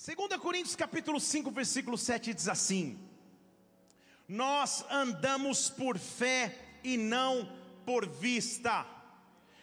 2 Coríntios capítulo 5, versículo 7 diz assim: Nós andamos por fé e não por vista.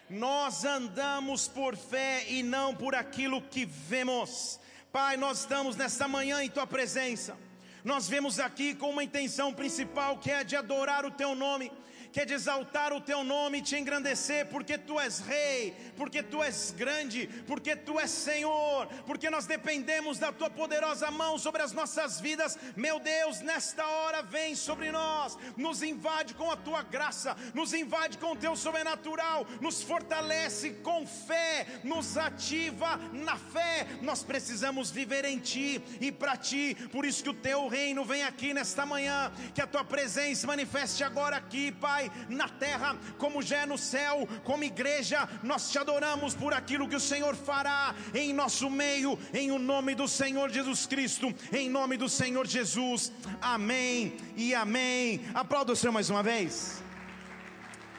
Nós andamos por fé e não por aquilo que vemos. Pai, nós estamos nesta manhã em tua presença. Nós vemos aqui com uma intenção principal que é de adorar o teu nome que de exaltar o teu nome e te engrandecer, porque tu és rei, porque tu és grande, porque tu és Senhor, porque nós dependemos da tua poderosa mão sobre as nossas vidas. Meu Deus, nesta hora vem sobre nós, nos invade com a tua graça, nos invade com o teu sobrenatural, nos fortalece com fé, nos ativa na fé. Nós precisamos viver em ti e para ti, por isso que o teu reino vem aqui nesta manhã, que a tua presença manifeste agora aqui, Pai na terra, como já é no céu, como igreja, nós te adoramos por aquilo que o Senhor fará em nosso meio, em o nome do Senhor Jesus Cristo, em nome do Senhor Jesus, amém e amém. Aplauda o Senhor mais uma vez,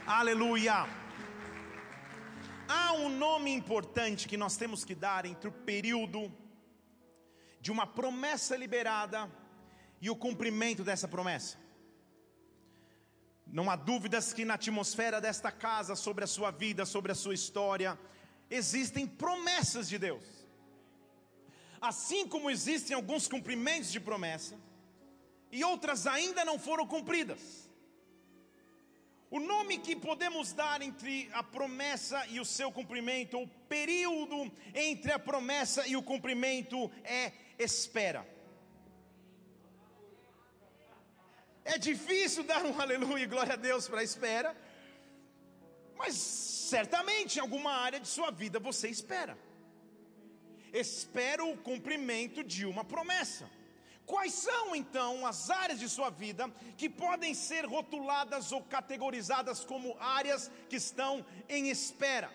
aleluia. Há um nome importante que nós temos que dar entre o período de uma promessa liberada e o cumprimento dessa promessa. Não há dúvidas que na atmosfera desta casa, sobre a sua vida, sobre a sua história, existem promessas de Deus. Assim como existem alguns cumprimentos de promessa, e outras ainda não foram cumpridas. O nome que podemos dar entre a promessa e o seu cumprimento, o período entre a promessa e o cumprimento, é espera. É difícil dar um aleluia e glória a Deus para a espera, mas certamente em alguma área de sua vida você espera. Espera o cumprimento de uma promessa. Quais são então as áreas de sua vida que podem ser rotuladas ou categorizadas como áreas que estão em espera?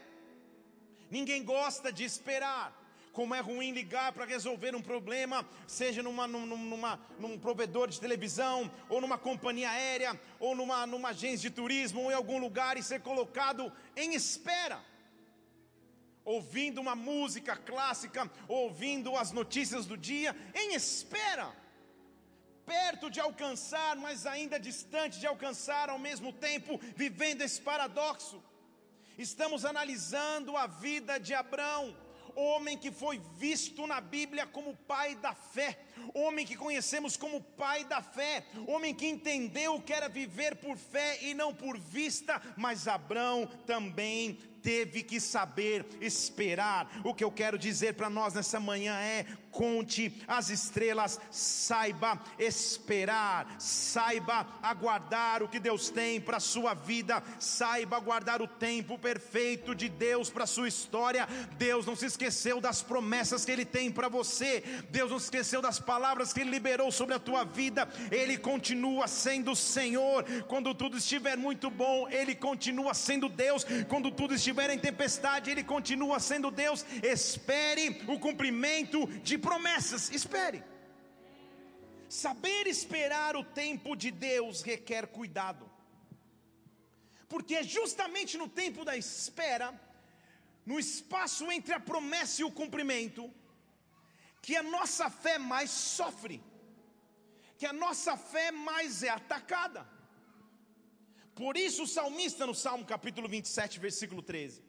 Ninguém gosta de esperar como é ruim ligar para resolver um problema, seja numa, numa, num provedor de televisão, ou numa companhia aérea, ou numa, numa agência de turismo, ou em algum lugar e ser colocado em espera. Ouvindo uma música clássica, ouvindo as notícias do dia, em espera. Perto de alcançar, mas ainda distante de alcançar ao mesmo tempo, vivendo esse paradoxo. Estamos analisando a vida de Abraão homem que foi visto na Bíblia como pai da fé, homem que conhecemos como pai da fé, homem que entendeu que era viver por fé e não por vista, mas Abraão também teve que saber esperar. O que eu quero dizer para nós nessa manhã é: conte as estrelas, saiba esperar, saiba aguardar o que Deus tem para a sua vida, saiba aguardar o tempo perfeito de Deus para a sua história. Deus não se esqueceu das promessas que Ele tem para você, Deus não se esqueceu das palavras que Ele liberou sobre a tua vida, Ele continua sendo Senhor. Quando tudo estiver muito bom, Ele continua sendo Deus. Quando tudo estiver em tempestade, Ele continua sendo Deus. Espere o cumprimento de promessas. Espere. Saber esperar o tempo de Deus requer cuidado, porque é justamente no tempo da espera, no espaço entre a promessa e o cumprimento, que a nossa fé mais sofre, que a nossa fé mais é atacada. Por isso o salmista no Salmo capítulo 27, versículo 13,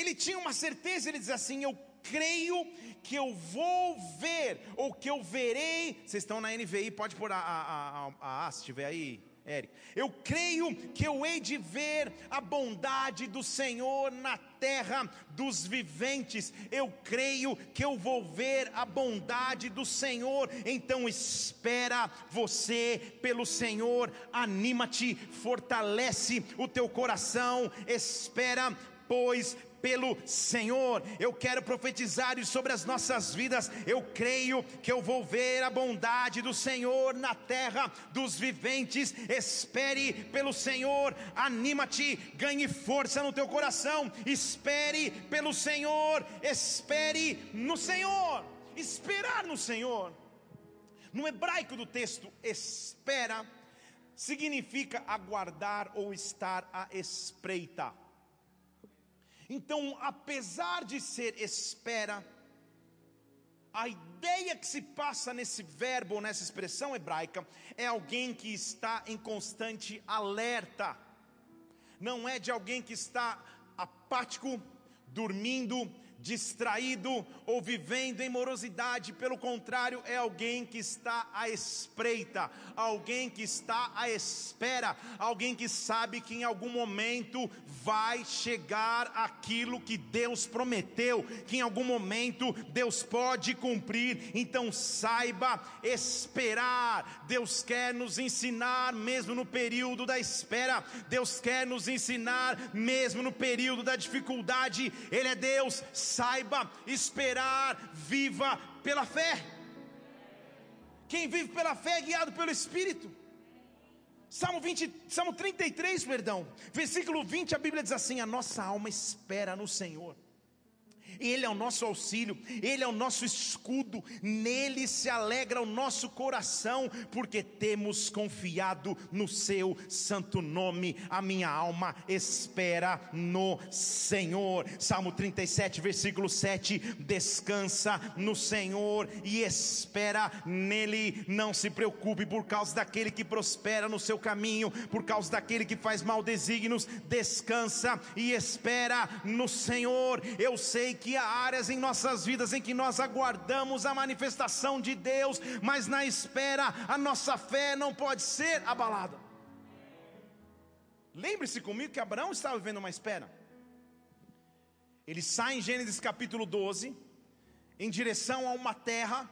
ele tinha uma certeza, ele diz assim: Eu creio que eu vou ver, ou que eu verei. Vocês estão na NVI, pode pôr a, a, a, a, se estiver aí, Eric. Eu creio que eu hei de ver a bondade do Senhor na terra dos viventes. Eu creio que eu vou ver a bondade do Senhor. Então espera você pelo Senhor, anima-te, fortalece o teu coração, espera pois pelo Senhor. Eu quero profetizar sobre as nossas vidas. Eu creio que eu vou ver a bondade do Senhor na terra dos viventes. Espere pelo Senhor, anima-te, ganhe força no teu coração. Espere pelo Senhor, espere no Senhor. Esperar no Senhor. No hebraico do texto, espera significa aguardar ou estar à espreita. Então, apesar de ser espera, a ideia que se passa nesse verbo, nessa expressão hebraica, é alguém que está em constante alerta. Não é de alguém que está apático, dormindo, distraído ou vivendo em morosidade, pelo contrário, é alguém que está à espreita, alguém que está à espera, alguém que sabe que em algum momento vai chegar aquilo que Deus prometeu, que em algum momento Deus pode cumprir, então saiba esperar. Deus quer nos ensinar mesmo no período da espera, Deus quer nos ensinar mesmo no período da dificuldade, Ele é Deus saiba esperar, viva pela fé. Quem vive pela fé é guiado pelo Espírito. Salmo 20, Salmo 33, perdão, versículo 20, a Bíblia diz assim: A nossa alma espera no Senhor ele é o nosso auxílio, Ele é o nosso escudo, nele se alegra o nosso coração, porque temos confiado no Seu santo nome. A minha alma espera no Senhor. Salmo 37, versículo 7: Descansa no Senhor e espera nele. Não se preocupe por causa daquele que prospera no seu caminho, por causa daquele que faz mal desígnios. Descansa e espera no Senhor. Eu sei que que há áreas em nossas vidas em que nós aguardamos a manifestação de Deus, mas na espera a nossa fé não pode ser abalada. Lembre-se comigo que Abraão estava vivendo uma espera. Ele sai em Gênesis capítulo 12, em direção a uma terra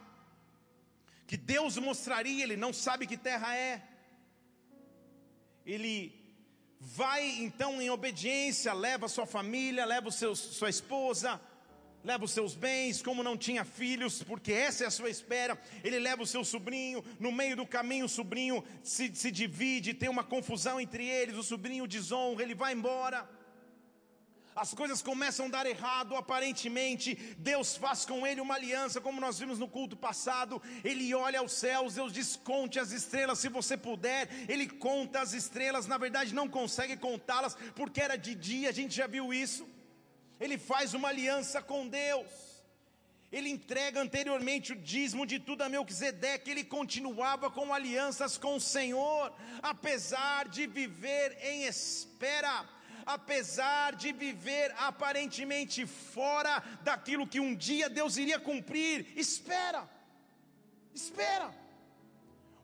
que Deus mostraria, ele não sabe que terra é. Ele vai então em obediência, leva sua família, leva sua esposa, leva os seus bens, como não tinha filhos, porque essa é a sua espera, ele leva o seu sobrinho, no meio do caminho o sobrinho se, se divide, tem uma confusão entre eles, o sobrinho desonra, ele vai embora. As coisas começam a dar errado, aparentemente, Deus faz com ele uma aliança, como nós vimos no culto passado. Ele olha aos céus, Deus diz: conte as estrelas se você puder. Ele conta as estrelas, na verdade, não consegue contá-las, porque era de dia, a gente já viu isso ele faz uma aliança com Deus. Ele entrega anteriormente o dízimo de tudo a Melquisedeque, ele continuava com alianças com o Senhor, apesar de viver em espera, apesar de viver aparentemente fora daquilo que um dia Deus iria cumprir, espera, espera.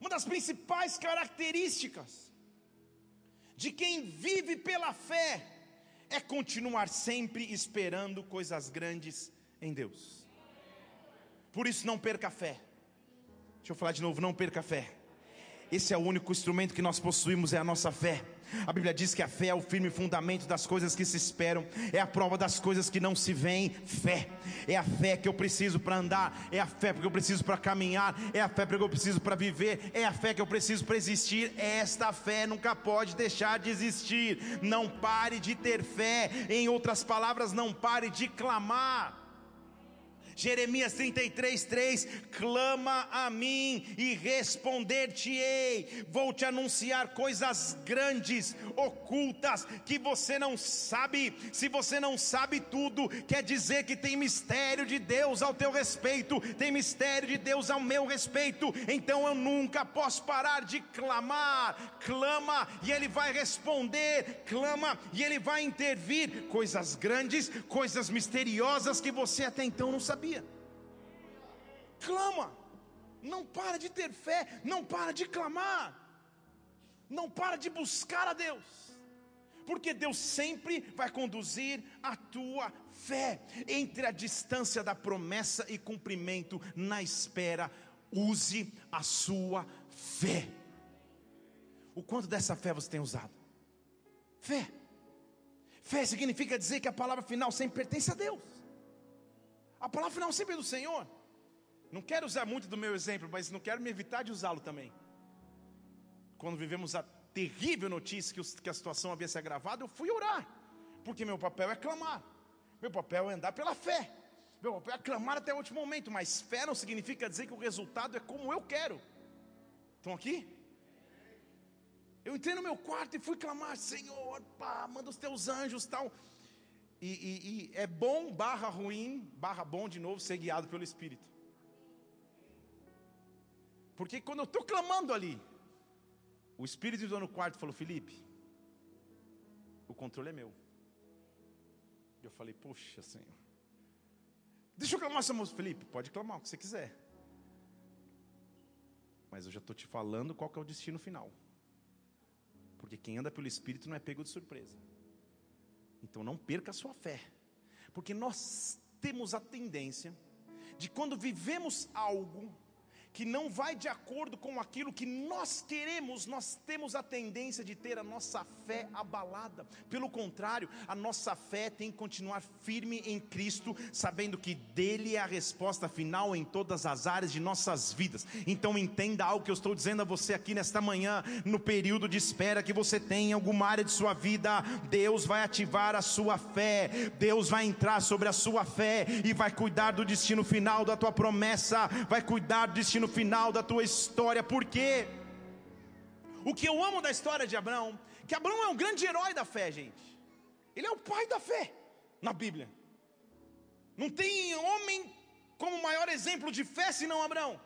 Uma das principais características de quem vive pela fé é continuar sempre esperando coisas grandes em Deus. Por isso, não perca a fé. Deixa eu falar de novo: não perca a fé. Esse é o único instrumento que nós possuímos, é a nossa fé. A Bíblia diz que a fé é o firme fundamento das coisas que se esperam, é a prova das coisas que não se veem. Fé é a fé que eu preciso para andar, é a fé que eu preciso para caminhar, é a fé que eu preciso para viver, é a fé que eu preciso para existir. Esta fé nunca pode deixar de existir. Não pare de ter fé, em outras palavras, não pare de clamar. Jeremias 33, 3: clama a mim e responder-te-ei. Vou te anunciar coisas grandes, ocultas, que você não sabe. Se você não sabe tudo, quer dizer que tem mistério de Deus ao teu respeito, tem mistério de Deus ao meu respeito. Então eu nunca posso parar de clamar. Clama e Ele vai responder, clama e Ele vai intervir. Coisas grandes, coisas misteriosas que você até então não sabia clama, não para de ter fé, não para de clamar, não para de buscar a Deus, porque Deus sempre vai conduzir a tua fé entre a distância da promessa e cumprimento na espera. Use a sua fé. O quanto dessa fé você tem usado? Fé. Fé significa dizer que a palavra final sempre pertence a Deus. A palavra final sempre é do Senhor. Não quero usar muito do meu exemplo, mas não quero me evitar de usá-lo também. Quando vivemos a terrível notícia que, que a situação havia se agravado, eu fui orar, porque meu papel é clamar, meu papel é andar pela fé, meu papel é clamar até o último momento, mas fé não significa dizer que o resultado é como eu quero. Estão aqui? Eu entrei no meu quarto e fui clamar, Senhor, pá, manda os teus anjos tal. E, e, e é bom barra ruim, barra bom de novo, ser guiado pelo Espírito. Porque quando eu estou clamando ali, o Espírito entrou no quarto e falou: Felipe, o controle é meu. Eu falei: Poxa, Senhor. Deixa eu clamar essa música. Felipe, pode clamar o que você quiser. Mas eu já estou te falando qual é o destino final. Porque quem anda pelo Espírito não é pego de surpresa. Então não perca a sua fé. Porque nós temos a tendência de quando vivemos algo que não vai de acordo com aquilo que nós queremos, nós temos a tendência de ter a nossa fé abalada. Pelo contrário, a nossa fé tem que continuar firme em Cristo, sabendo que dele é a resposta final em todas as áreas de nossas vidas. Então entenda algo que eu estou dizendo a você aqui nesta manhã, no período de espera que você tem em alguma área de sua vida, Deus vai ativar a sua fé. Deus vai entrar sobre a sua fé e vai cuidar do destino final da tua promessa, vai cuidar do destino no final da tua história, porque o que eu amo da história de Abraão, que Abraão é um grande herói da fé, gente. Ele é o pai da fé na Bíblia. Não tem homem como maior exemplo de fé senão Abraão.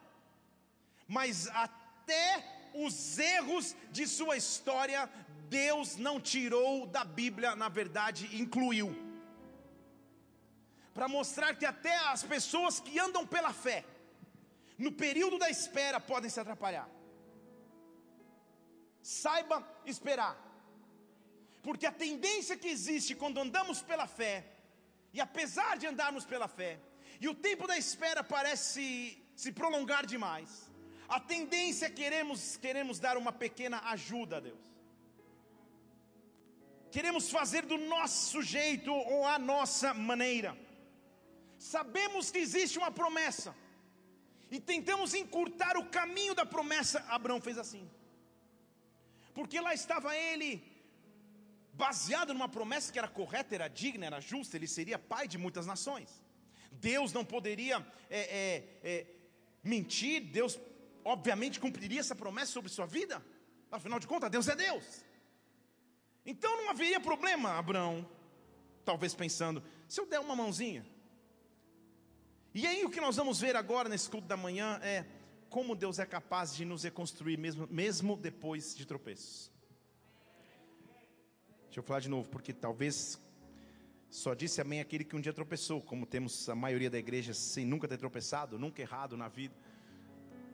Mas até os erros de sua história, Deus não tirou da Bíblia, na verdade, incluiu. Para mostrar que até as pessoas que andam pela fé, no período da espera podem se atrapalhar. Saiba esperar, porque a tendência que existe quando andamos pela fé, e apesar de andarmos pela fé, e o tempo da espera parece se prolongar demais, a tendência é queremos, queremos dar uma pequena ajuda a Deus. Queremos fazer do nosso jeito ou a nossa maneira. Sabemos que existe uma promessa e tentamos encurtar o caminho da promessa, Abraão fez assim. Porque lá estava ele, baseado numa promessa que era correta, era digna, era justa, ele seria pai de muitas nações. Deus não poderia é, é, é, mentir, Deus obviamente cumpriria essa promessa sobre sua vida, afinal de contas, Deus é Deus. Então não haveria problema, Abraão, talvez pensando, se eu der uma mãozinha, e aí o que nós vamos ver agora nesse culto da manhã é como Deus é capaz de nos reconstruir mesmo, mesmo depois de tropeços. Deixa eu falar de novo, porque talvez só disse amém aquele que um dia tropeçou, como temos a maioria da igreja sem nunca ter tropeçado, nunca errado na vida.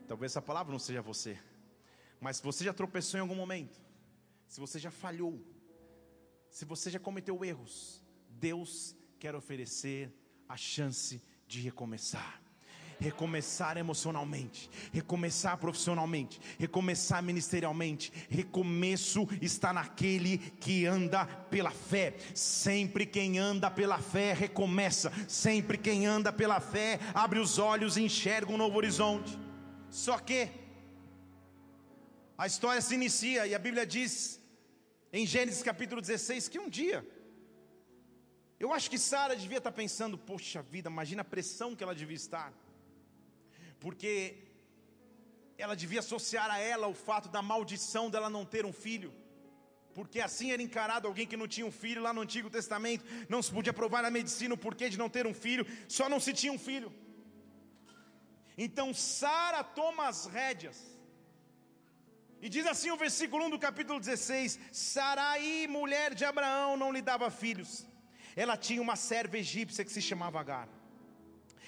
Talvez essa palavra não seja você, mas se você já tropeçou em algum momento, se você já falhou, se você já cometeu erros, Deus quer oferecer a chance de recomeçar. Recomeçar emocionalmente, recomeçar profissionalmente, recomeçar ministerialmente. Recomeço está naquele que anda pela fé. Sempre quem anda pela fé recomeça. Sempre quem anda pela fé abre os olhos e enxerga um novo horizonte. Só que a história se inicia e a Bíblia diz em Gênesis capítulo 16 que um dia eu acho que Sara devia estar pensando, poxa vida, imagina a pressão que ela devia estar. Porque ela devia associar a ela o fato da maldição dela não ter um filho. Porque assim era encarado alguém que não tinha um filho lá no Antigo Testamento, não se podia provar na medicina o porquê de não ter um filho, só não se tinha um filho. Então Sara toma as rédeas. E diz assim o versículo 1 do capítulo 16: Sarai, mulher de Abraão, não lhe dava filhos ela tinha uma serva egípcia que se chamava Agar.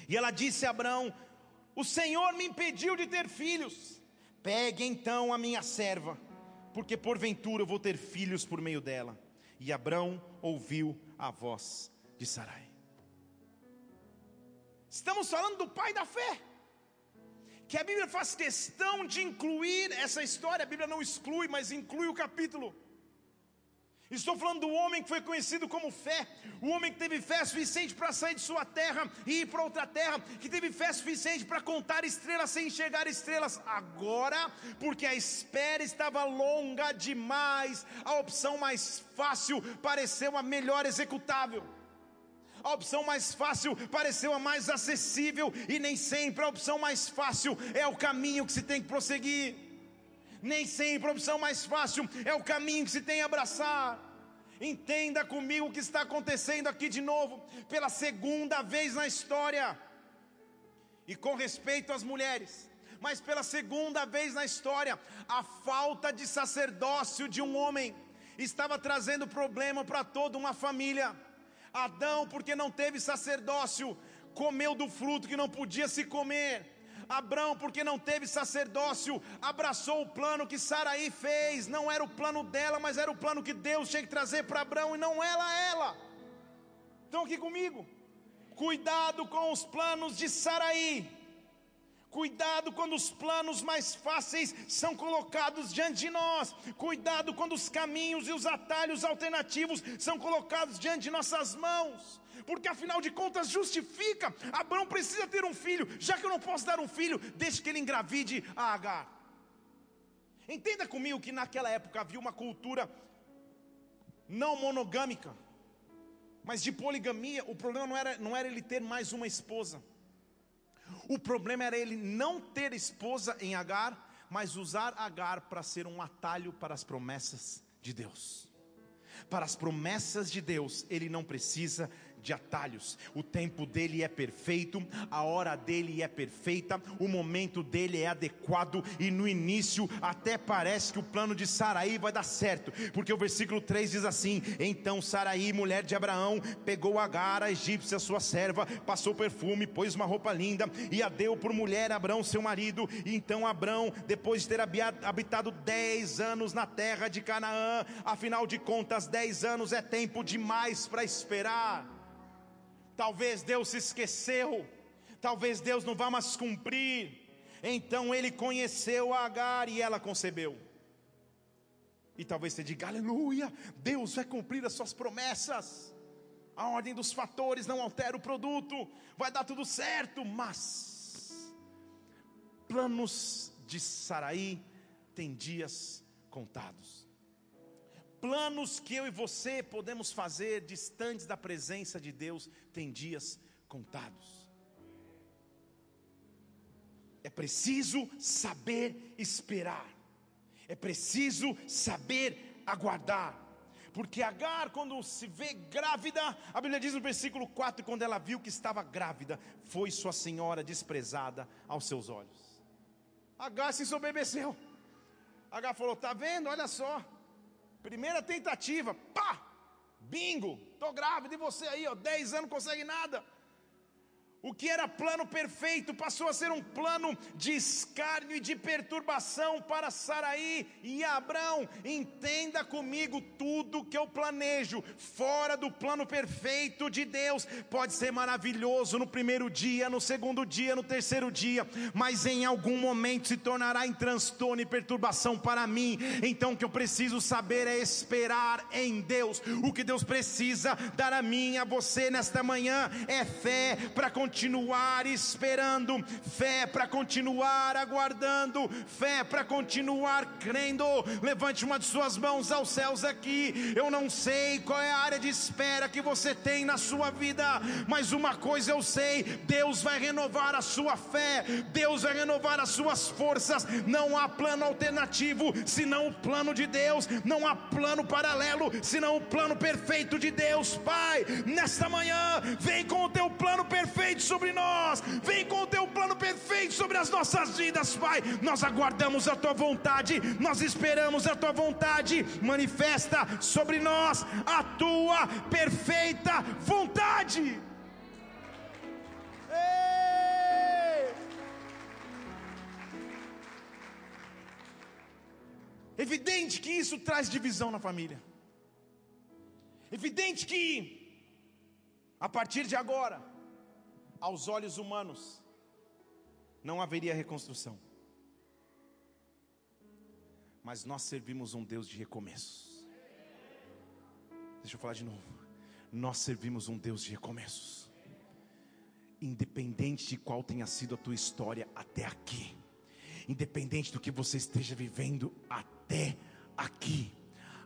E ela disse a Abraão: O Senhor me impediu de ter filhos. Pegue então a minha serva, porque porventura eu vou ter filhos por meio dela. E Abraão ouviu a voz de Sarai. Estamos falando do pai da fé. Que a Bíblia faz questão de incluir essa história, a Bíblia não exclui, mas inclui o capítulo. Estou falando do homem que foi conhecido como fé, o homem que teve fé suficiente para sair de sua terra e ir para outra terra, que teve fé suficiente para contar estrelas sem enxergar estrelas. Agora, porque a espera estava longa demais, a opção mais fácil pareceu a melhor executável. A opção mais fácil pareceu a mais acessível, e nem sempre a opção mais fácil é o caminho que se tem que prosseguir nem sempre a opção mais fácil é o caminho que se tem a abraçar. Entenda comigo o que está acontecendo aqui de novo, pela segunda vez na história. E com respeito às mulheres, mas pela segunda vez na história, a falta de sacerdócio de um homem estava trazendo problema para toda uma família. Adão, porque não teve sacerdócio, comeu do fruto que não podia se comer. Abraão, porque não teve sacerdócio, abraçou o plano que Saraí fez. Não era o plano dela, mas era o plano que Deus tinha que trazer para Abraão e não ela ela. Estão aqui comigo? Cuidado com os planos de Saraí. Cuidado quando os planos mais fáceis são colocados diante de nós. Cuidado quando os caminhos e os atalhos alternativos são colocados diante de nossas mãos porque afinal de contas justifica. Abraão precisa ter um filho, já que eu não posso dar um filho, deixe que ele engravide a Agar. Entenda comigo que naquela época havia uma cultura não monogâmica, mas de poligamia. O problema não era, não era ele ter mais uma esposa, o problema era ele não ter esposa em Agar, mas usar Agar para ser um atalho para as promessas de Deus. Para as promessas de Deus, ele não precisa de atalhos. O tempo dele é perfeito, a hora dele é perfeita, o momento dele é adequado e no início até parece que o plano de Saraí vai dar certo, porque o versículo 3 diz assim: Então Saraí, mulher de Abraão, pegou Agar, a egípcia, sua serva, passou perfume, pôs uma roupa linda e a deu por mulher Abraão, seu marido. E então Abraão, depois de ter habitado dez anos na terra de Canaã, afinal de contas, dez anos é tempo demais para esperar. Talvez Deus se esqueceu, talvez Deus não vá mais cumprir. Então ele conheceu a Agar e ela concebeu. E talvez você diga, aleluia, Deus vai cumprir as suas promessas. A ordem dos fatores não altera o produto, vai dar tudo certo, mas planos de Saraí têm dias contados planos que eu e você podemos fazer distantes da presença de Deus têm dias contados. É preciso saber esperar, é preciso saber aguardar. Porque Agar, quando se vê grávida, a Bíblia diz no versículo 4: quando ela viu que estava grávida, foi sua senhora desprezada aos seus olhos. Agar se soberbeceu. Agar falou: Está vendo? Olha só, Primeira tentativa, pá! Bingo! Tô grávida e você aí, ó, 10 anos não consegue nada. O que era plano perfeito passou a ser um plano de escárnio e de perturbação para Saraí e Abraão. Entenda comigo tudo que eu planejo fora do plano perfeito de Deus. Pode ser maravilhoso no primeiro dia, no segundo dia, no terceiro dia, mas em algum momento se tornará em transtorno e perturbação para mim. Então o que eu preciso saber é esperar em Deus. O que Deus precisa dar a mim, a você nesta manhã é fé para continuar continuar esperando, fé para continuar aguardando, fé para continuar crendo. Levante uma de suas mãos aos céus aqui. Eu não sei qual é a área de espera que você tem na sua vida, mas uma coisa eu sei: Deus vai renovar a sua fé, Deus vai renovar as suas forças. Não há plano alternativo senão o plano de Deus, não há plano paralelo senão o plano perfeito de Deus. Pai, nesta manhã, vem com o teu plano perfeito sobre nós, vem com o teu plano perfeito sobre as nossas vidas, Pai. Nós aguardamos a tua vontade, nós esperamos a tua vontade, manifesta sobre nós a tua perfeita vontade. Evidente que isso traz divisão na família. Evidente que, a partir de agora, aos olhos humanos, não haveria reconstrução. Mas nós servimos um Deus de recomeços. Deixa eu falar de novo. Nós servimos um Deus de recomeços. Independente de qual tenha sido a tua história até aqui, independente do que você esteja vivendo até aqui,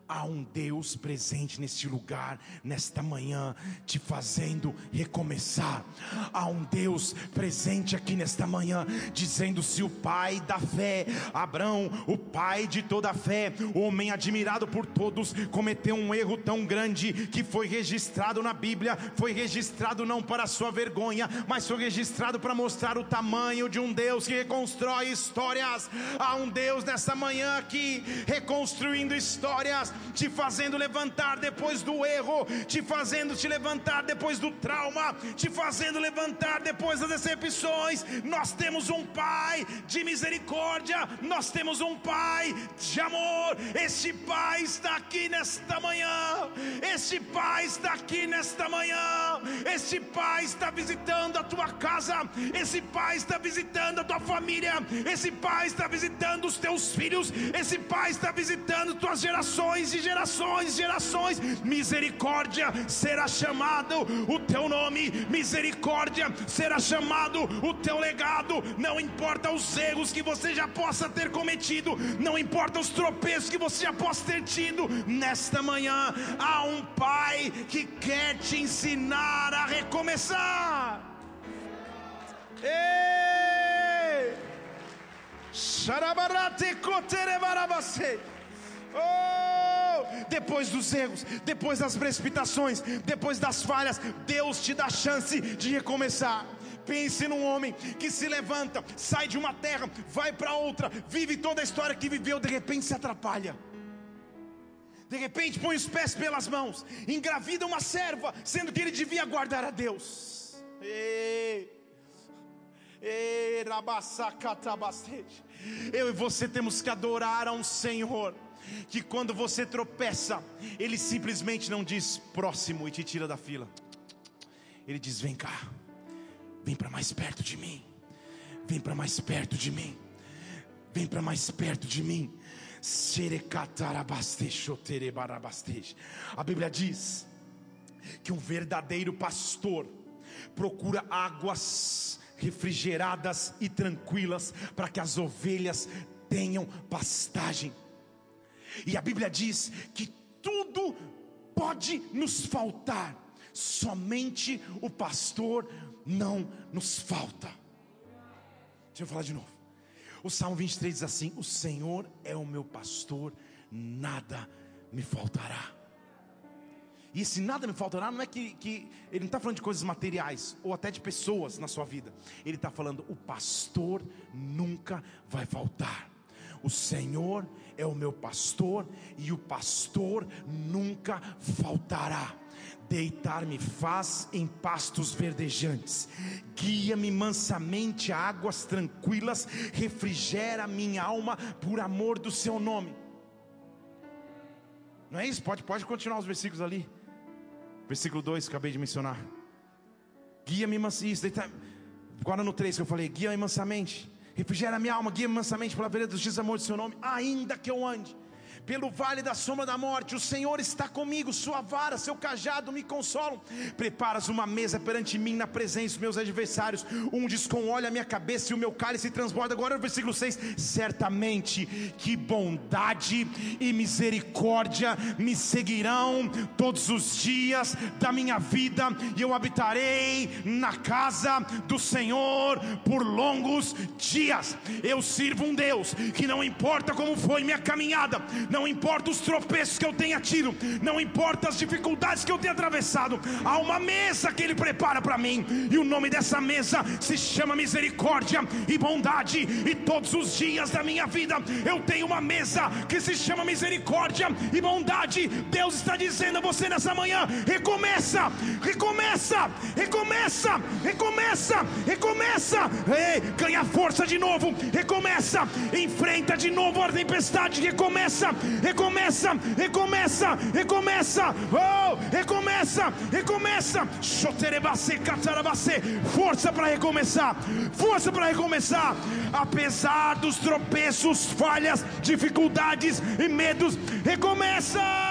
Há um Deus presente neste lugar, nesta manhã, te fazendo recomeçar. Há um Deus presente aqui nesta manhã, dizendo: se o pai da fé, Abraão, o pai de toda a fé, homem admirado por todos, cometeu um erro tão grande que foi registrado na Bíblia, foi registrado não para sua vergonha, mas foi registrado para mostrar o tamanho de um Deus que reconstrói histórias. Há um Deus nesta manhã aqui, reconstruindo histórias te fazendo levantar depois do erro, te fazendo te levantar depois do trauma, te fazendo levantar depois das decepções. Nós temos um Pai de misericórdia, nós temos um Pai de amor. Este Pai está aqui nesta manhã, este Pai está aqui nesta manhã, este Pai está visitando a tua casa, esse Pai está visitando a tua família, esse Pai está visitando os teus filhos, esse Pai está visitando tuas gerações e gerações, gerações. Misericórdia será chamado o teu nome, misericórdia será chamado o teu legado. Não importa os erros que você já possa ter cometido, não importa os tropeços que você já possa ter tido, nesta manhã há um Pai que quer te ensinar a recomeçar. Ei! Oh, depois dos erros, depois das precipitações, depois das falhas, Deus te dá chance de recomeçar. Pense num homem que se levanta, sai de uma terra, vai para outra, vive toda a história que viveu, de repente se atrapalha. De repente põe os pés pelas mãos, engravida uma serva, sendo que ele devia guardar a Deus. Ei, eu e você temos que adorar a um Senhor que quando você tropeça, Ele simplesmente não diz próximo e te tira da fila. Ele diz: vem cá, vem para mais perto de mim, vem para mais perto de mim, vem para mais perto de mim. A Bíblia diz que um verdadeiro pastor procura águas refrigeradas e tranquilas para que as ovelhas tenham pastagem. E a Bíblia diz que tudo pode nos faltar, somente o pastor não nos falta. Deixa eu falar de novo. O Salmo 23 diz assim: O Senhor é o meu pastor, nada me faltará. E esse nada me faltará não é que, que ele não está falando de coisas materiais ou até de pessoas na sua vida. Ele está falando: o pastor nunca vai faltar. O Senhor é o meu pastor e o pastor nunca faltará. Deitar-me faz em pastos verdejantes, guia-me mansamente a águas tranquilas, refrigera minha alma por amor do seu nome. Não é isso? Pode, pode continuar os versículos ali. Versículo 2, acabei de mencionar. Guia-me mansamente. Agora no 3 que eu falei, guia-me mansamente refrigera minha alma, guia-me mansamente pela vereda dos dias amor do seu nome, ainda que eu ande pelo vale da sombra da morte, o Senhor está comigo, sua vara, seu cajado me consolam. Preparas uma mesa perante mim na presença dos meus adversários, unges com óleo a minha cabeça e o meu cálice transborda. Agora o versículo 6: Certamente que bondade e misericórdia me seguirão todos os dias da minha vida, e eu habitarei na casa do Senhor por longos dias. Eu sirvo um Deus que não importa como foi minha caminhada, não importa os tropeços que eu tenha tido, não importa as dificuldades que eu tenha atravessado, há uma mesa que Ele prepara para mim, e o nome dessa mesa se chama misericórdia e bondade, e todos os dias da minha vida eu tenho uma mesa que se chama misericórdia e bondade. Deus está dizendo a você nessa manhã: recomeça, recomeça, recomeça, recomeça, recomeça, Ei, ganha força de novo, recomeça, enfrenta de novo a tempestade, recomeça, recomeça, recomeça, recomeça, oh, recomeça, recomeça, força para recomeçar, força para recomeçar, apesar dos tropeços, falhas, dificuldades e medos, recomeça.